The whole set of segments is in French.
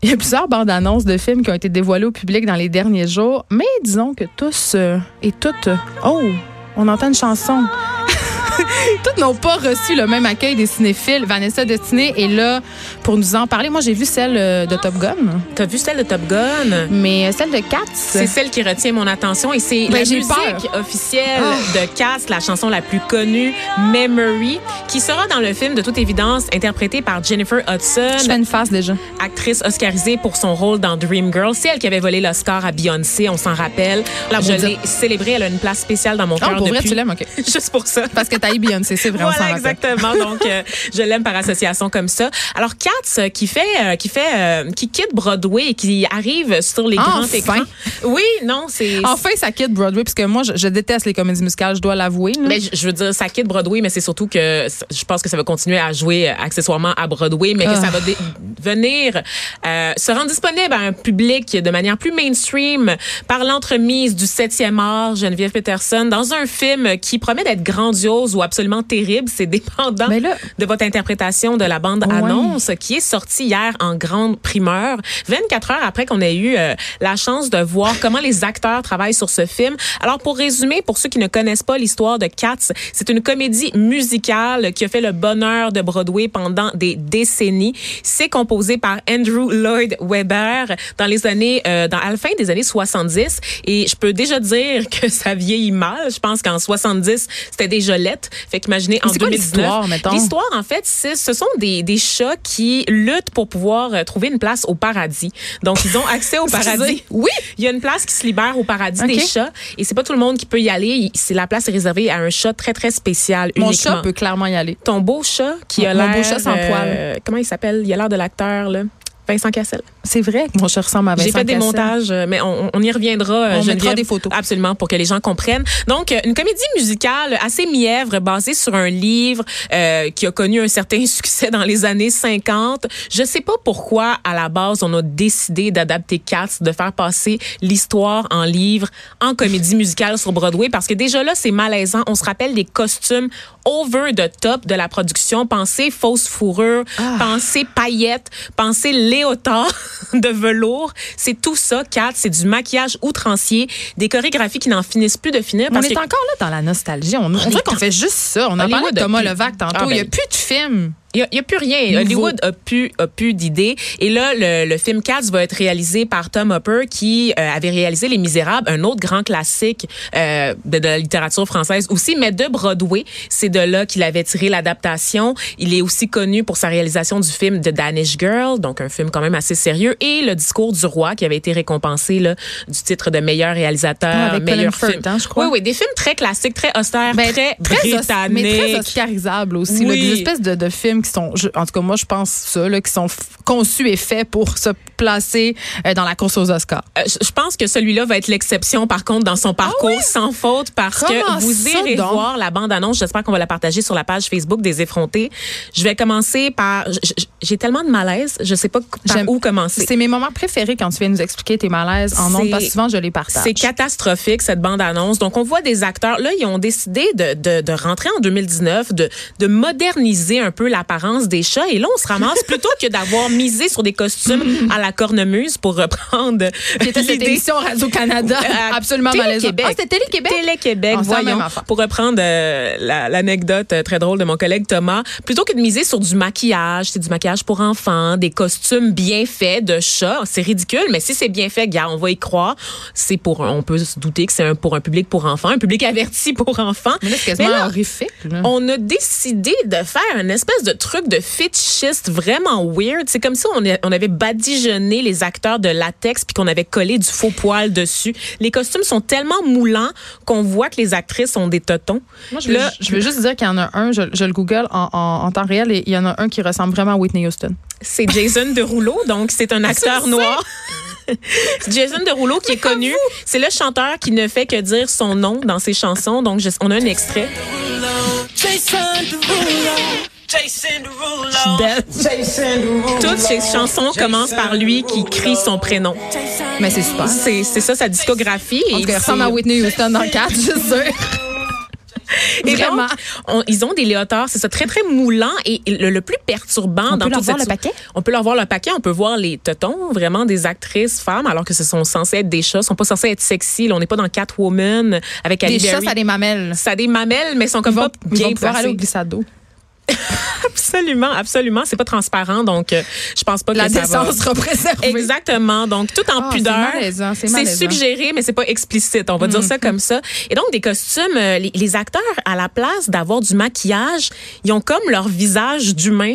Il y a plusieurs bandes annonces de films qui ont été dévoilées au public dans les derniers jours, mais disons que tous euh, et toutes. oh, on entend une chanson. Toutes n'ont pas reçu le même accueil des cinéphiles. Vanessa Destinée est là pour nous en parler. Moi, j'ai vu celle euh, de Top Gun, T'as vu celle de Top Gun? mais celle de Cats. C'est celle qui retient mon attention et c'est Ben, la musique peur. officielle Ah. de Cass, la chanson la plus connue, Memory, qui sera dans le film de toute évidence interprétée par Jennifer Hudson, Je fais une face déjà. actrice oscarisée pour son rôle dans Dreamgirl. C'est elle qui avait volé l'Oscar à Beyoncé, on s'en rappelle. La Je l'ai célébrée, elle a une place spéciale dans mon Ah, cœur pour vrai, tu l'aimes, OK. Juste pour ça. Parce que Beyoncé, c'est vrai, on s'en Voilà, exactement. Donc, euh, je l'aime par association comme ça. Alors, Katz, euh, qui fait, euh, qui fait, euh, qui quitte Broadway et qui arrive sur les grands Enfin. écrans. Oui, non, c'est. Enfin, ça quitte Broadway, parce que moi, je, je déteste les comédies musicales, je dois l'avouer. Mais je, je veux dire, ça quitte Broadway, mais c'est surtout que je pense que ça va continuer à jouer euh, accessoirement à Broadway, mais que Ah. ça va venir euh, se rendre disponible à un public de manière plus mainstream par l'entremise du 7e art, Geneviève Peterson, dans un film qui promet d'être grandiose ou absolument terrible. C'est dépendant là, de votre interprétation de la bande annonce qui est sortie hier en grande primeur, 24 heures après qu'on ait eu euh, la chance de voir comment les acteurs travaillent sur ce film. Alors pour résumer, pour ceux qui ne connaissent pas l'histoire de Cats, c'est une comédie musicale qui a fait le bonheur de Broadway pendant des décennies. C'est composé par Andrew Lloyd Webber dans les années, euh, dans à la fin des années 70. Et je peux déjà dire que ça vieillit mal. Je pense qu'en 70, c'était des jolettes. Fait qu'imaginez en 2019. l'histoire. L'histoire, en fait, ce sont des, des chats qui luttent pour pouvoir euh, trouver une place au paradis. Donc, ils ont accès au paradis. Oui! Il y a une place qui se libère au paradis des chats. Et c'est pas tout le monde qui peut y aller. C'est la place est réservée à un chat très, très spécial. Mon chat peut clairement y aller. Ton beau chat qui a l'air. Mon beau chat sans. Euh, comment il s'appelle? Il a l'air de l'acteur, là. Vincent Cassel. C'est vrai que mon chat ressemble à Vincent J'ai fait des Cassel. montages, euh, mais on, on y reviendra. euh, On mettra des photos. Absolument, pour que les gens comprennent. Donc, euh, une comédie musicale assez mièvre, basée sur un livre euh, qui a connu un certain succès dans les années 50. Je sais pas pourquoi, à la base, on a décidé d'adapter Cats, de faire passer l'histoire en livre, en comédie musicale sur Broadway, parce que déjà là, c'est malaisant. On se rappelle des costumes over the top de la production. Pensez fausse fourrure, Ah. pensez paillettes, pensez léotard de velours. C'est tout ça, Kat. C'est du maquillage outrancier, des chorégraphies qui n'en finissent plus de finir. On est que encore là dans la nostalgie. On, on dirait qu'on fait juste ça. On a parlé de Thomas Levac tantôt. Ah, Il n'y a ben- plus de films. Il n'y a, plus rien. Nouveau. Hollywood a plus, a plus d'idées. Et là, le, le film Cats va être réalisé par Tom Hopper, qui euh, avait réalisé Les Misérables, un autre grand classique euh, de, de la littérature française aussi, mais de Broadway. C'est de là qu'il avait tiré l'adaptation. Il est aussi connu pour sa réalisation du film The Danish Girl, donc un film quand même assez sérieux, et Le Discours du roi, qui avait été récompensé là, du titre de meilleur réalisateur, Ah, avec meilleur Colin film. Firth, hein, je crois. Oui, oui, des films très classiques, très austères, Ben, très, mais britanniques. très oscarisables aussi. là. Des espèces de, de films qui sont, je- en tout cas, moi, je pense ça, là, qui sont conçus et faits pour se placer euh, dans la course aux Oscars. Euh, je pense que celui-là va être l'exception, par contre, dans son parcours, sans faute, parce Ah Comment que vous irez donc? voir la bande-annonce. J'espère qu'on va la partager sur la page Facebook des effrontés. Je vais commencer par... J'ai tellement de malaise, je sais pas par où commencer. C'est mes moments préférés quand tu viens nous expliquer tes malaises en ondes, parce que souvent, je les partage. C'est catastrophique, cette bande-annonce. Donc, on voit des acteurs. Là, ils ont décidé de, de, de rentrer en 2019, de, de moderniser un peu l'apparence des chats. Et là, on se ramasse plutôt que d'avoir misé sur des costumes à la cornemuse pour reprendre Qui était cette émission Radio-Canada, Euh, absolument malaisante. Ah, c'était Télé-Québec? Télé-Québec, Ah, voyons. Pour reprendre euh, la- l'anecdote euh, très drôle de mon collègue Thomas, plutôt que de miser sur du maquillage, c'est du maquillage pour enfants, des costumes bien faits de chats, c'est ridicule, mais si c'est bien fait, gars, on va y croire. C'est pour, on peut se douter que c'est pour un public pour enfants, un public averti pour enfants. Mais là, c'est quasiment horrifique. là. on a décidé de faire une espèce de truc de fétichiste vraiment weird. C'est comme si on, a- on avait badigeonné les acteurs de latex puis qu'on avait collé du faux poil dessus. Les costumes sont tellement moulants qu'on voit que les actrices ont des totons. Moi, je veux, Là, je veux juste dire qu'il y en a un, je, je le google en, en- en temps réel, et il y en a un qui ressemble vraiment à Whitney Houston. c'est Jason Derulo, donc c'est un acteur noir. Jason Derulo qui est connu, c'est le chanteur qui ne fait que dire son nom dans ses chansons. Donc je- on a un extrait. Jason Toutes ses chansons commencent par lui qui crie son prénom. Mais c'est super. C'est c'est ça sa discographie. En Et tout cas, il c'est- ressemble à Whitney Houston dans le cadre, je suis sûre. Et Vraiment. donc, on- ils ont des léotards, c'est ça, très, très moulant. Et le, le plus perturbant On dans peut leur voir cette- le paquet? On peut leur voir le paquet, on peut voir les tetons, vraiment des actrices femmes, alors que ce sont censés être des chats, sont pas censés être sexy. Là, on n'est pas dans Catwoman avec Des Halle chats, Berry. ça a des mamelles. Ça a des mamelles, mais sont comme Ils vont, pas ils bien vont pouvoir aller au glissade d'eau. Absolument, absolument. C'est pas transparent, donc euh, je pense pas La que ça va. décence sera préservée. Exactement. Donc, tout en Ah, pudeur. c'est suggéré, mais c'est pas explicite. On va dire ça comme ça. Et donc, des costumes, euh, les, les acteurs, à la place d'avoir du maquillage, ils ont comme leur visage d'humain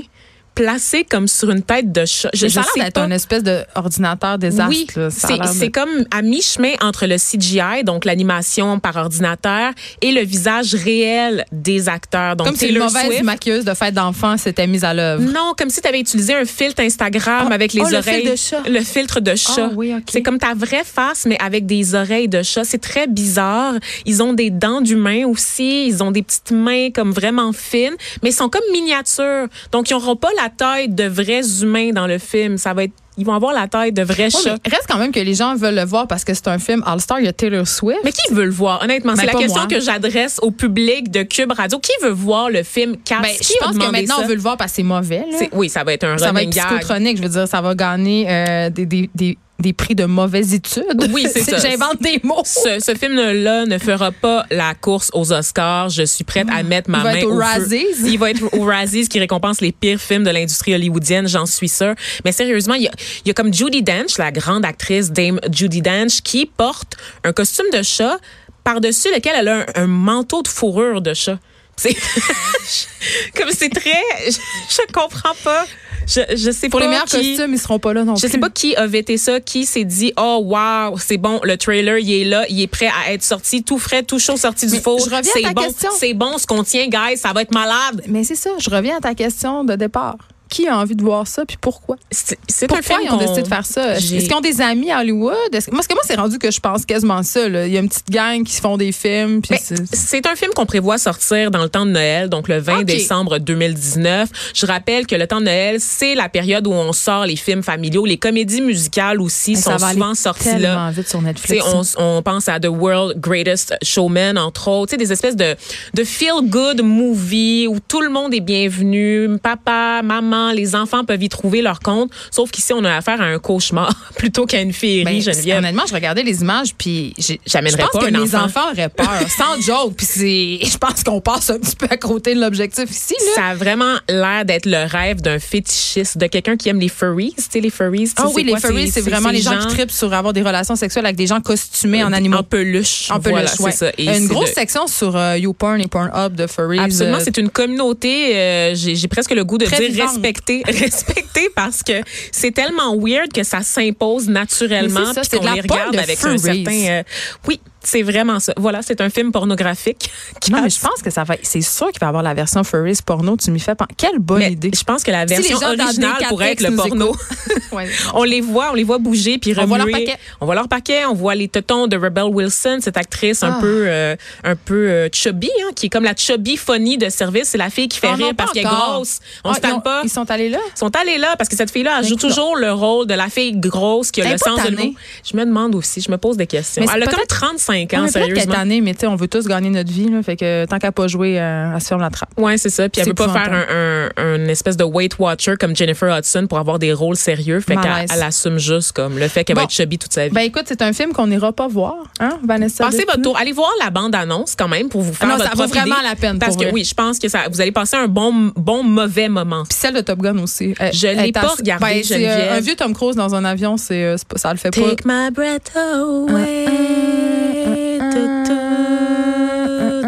placé comme sur une tête de chat. Je, ça a sais pas. un espèce d'ordinateur désastre. Oui, c'est de- comme à mi-chemin entre le CGI, donc l'animation par ordinateur, et le visage réel des acteurs. Donc comme si une mauvaise Swift. maquilleuse de fête d'enfant s'était mise à l'œuvre. Non, comme si tu avais utilisé un filtre Instagram Ah, avec les oh, le oreilles. filtre de chat. Le filtre de chat. Ah, oui. C'est comme ta vraie face, mais avec des oreilles de chat. C'est très bizarre. Ils ont des dents d'humain aussi. Ils ont des petites mains comme vraiment fines, mais ils sont comme miniatures. Donc, ils n'auront pas la taille de vrais humains dans le film. Ça va être, ils vont avoir la taille de vrais Ouais, chats. mais reste quand même que les gens veulent le voir parce que c'est un film All-Star. Il y a Taylor Swift. Mais qui veut le voir? Honnêtement, Ben, c'est la question moi. que j'adresse au public de Cube Radio. Qui veut voir le film Cats? Ben, Qui je pense que maintenant, ça? on veut le voir parce que c'est mauvais. là. Oui, ça va être un Ça va être gag. psychotronique. Je veux dire, ça va gagner euh, des, des, des, des prix de mauvaise étude. Oui, c'est ça. J'invente des mots. Ce, ce film-là ne fera pas la course aux Oscars. Je suis prête à mettre ma Il va main au. Razzies. Il va être aux Razzies qui récompense les pires films de l'industrie hollywoodienne, j'en suis sûre. Mais sérieusement, il y a, il y a comme Judy Dench, la grande actrice Dame Judy Dench, qui porte un costume de chat par-dessus lequel elle a un, un manteau de fourrure de chat. C'est comme c'est très, je, je comprends pas. Je, je sais Pour pas les meilleurs qui- costumes, ils seront pas là non je plus. sais pas qui a vété ça, qui s'est dit oh wow, c'est bon, le trailer il est là, il est prêt à être sorti, tout frais, tout chaud, sorti du four. je reviens à C'est ta bon, question. c'est bon ce qu'on tient, guys, ça va être malade. Mais c'est ça, je reviens à ta question de départ. Qui a envie de voir ça, puis pourquoi? C'est un film ils ont décidé de faire ça? Est-ce qu'ils ont des amis à Hollywood? Est-ce- Moi, parce que moi, c'est rendu que je pense quasiment ça. là. Il y a une petite gang qui se font des films. Ben, c'est- un film qu'on prévoit sortir dans le temps de Noël, donc le 20 Ok. décembre 2019. Je rappelle que le temps de Noël, c'est la période où on sort les films familiaux. Les comédies musicales aussi sont souvent sorties là. vite sur Tu Netflix. sais, on, on pense à The World Greatest Showman, entre autres. Tu sais, des espèces de, de feel-good movie où tout le monde est bienvenu. Papa, maman, les enfants peuvent y trouver leur compte. Sauf qu'ici, on a affaire à un cauchemar plutôt qu'à une féerie, Ben, Geneviève. Honnêtement, je regardais les images, puis J'amènerais pense pas que un enfant. enfants auraient peur, sans joke. Puis c'est, je pense qu'on passe un petit peu à côté de l'objectif ici. Là. Ça a vraiment l'air d'être le rêve d'un fétichiste, de quelqu'un qui aime les furries. Tu sais, les furries, Ah oui, les furries, c'est vraiment les gens, qui trippent sur avoir des relations sexuelles avec des gens costumés en animaux. En peluche. En Voilà, peluche, ouais. c'est ça. Et Une grosse section sur euh, YouPorn et Pornhub de furries. Absolument, euh, c'est une communauté. euh, J'ai presque le goût de Très dire vivante. Respecter, respecter parce que c'est tellement weird que ça s'impose naturellement, puis qu'on les regarde de avec un certain. euh, oui, c'est vraiment ça. Voilà, c'est un film pornographique. Non, mais je pense que ça va. C'est sûr qu'il va y avoir la version furries porno. Tu m'y fais penser. Quelle bonne Mais idée. je pense que la Si version dans originale pourrait être le porno. Ouais. On les voit, on les voit bouger puis On voit leur remuer. paquet. On voit leur paquet, on voit les tetons de Rebel Wilson, cette actrice un Ah. peu euh, un peu euh, chubby hein, qui est comme la chubby funny de service, c'est la fille qui fait Oh non, rire parce qu'elle est grosse. On Ah, se tanne pas. ils sont allés là? Ils sont allés là parce que cette fille-là joue toujours le rôle de la fille grosse qui a le sens de l'humour. Je me demande aussi, je me pose des questions. Elle a comme peut-être- 35 Ouais, ans, sérieusement. tannée, mais tu sais, on veut tous gagner notre vie. Là, fait que tant qu'à pas jouer, euh, elle se la trappe. Ouais, c'est ça. Puis elle veut pas faire un, un, un espèce de Weight Watcher comme Jennifer Hudson pour avoir des rôles sérieux. Fait qu'elle assume juste comme le fait qu'elle va être chubby toute sa vie. Ben écoute, c'est un film qu'on n'ira pas voir, hein, Vanessa? Passez votre tour. Allez voir la bande-annonce quand même pour vous faire Ah non, votre ça vaut vraiment idée. la peine, Parce que vrai. oui, je pense que ça, vous allez passer un bon, bon mauvais moment. Puis celle de Top Gun aussi. Elle- Je l'ai pas regardée, Ben, euh, un vieux Tom Cruise dans un avion, c'est, euh, ça le fait pas. Take my breath away.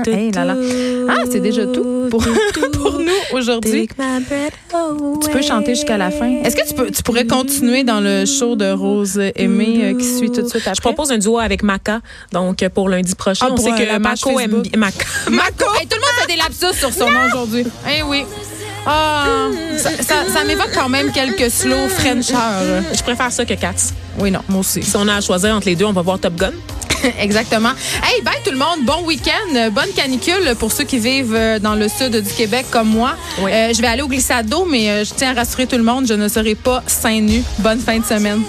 Hey, là, là. Ah, c'est déjà tout pour, pour nous aujourd'hui. Tu peux chanter jusqu'à la fin. Est-ce que tu, peux, tu pourrais continuer dans le show de Rose Aimée euh, qui suit tout de suite après? Je propose un duo avec Maca, donc euh, pour lundi prochain. Ah, on sait euh, que la page Mako aime Facebook. bi- Maca. Mako! Hey, tout le monde fait des lapsus sur son nom aujourd'hui. Eh oui. Ah, ça, ça, ça m'évoque quand même quelques slow Frenchers. Je préfère ça que Cats. Oui, non, moi aussi. Si on a à choisir entre les deux, on va voir Top Gun. Exactement. Hey, bye tout le monde. Bon week-end. Bonne canicule pour ceux qui vivent euh, dans le sud du Québec comme moi. Oui. Euh, je vais aller au glissade d'eau, mais euh, je tiens à rassurer tout le monde, je ne serai pas seins nus. Bonne fin de semaine.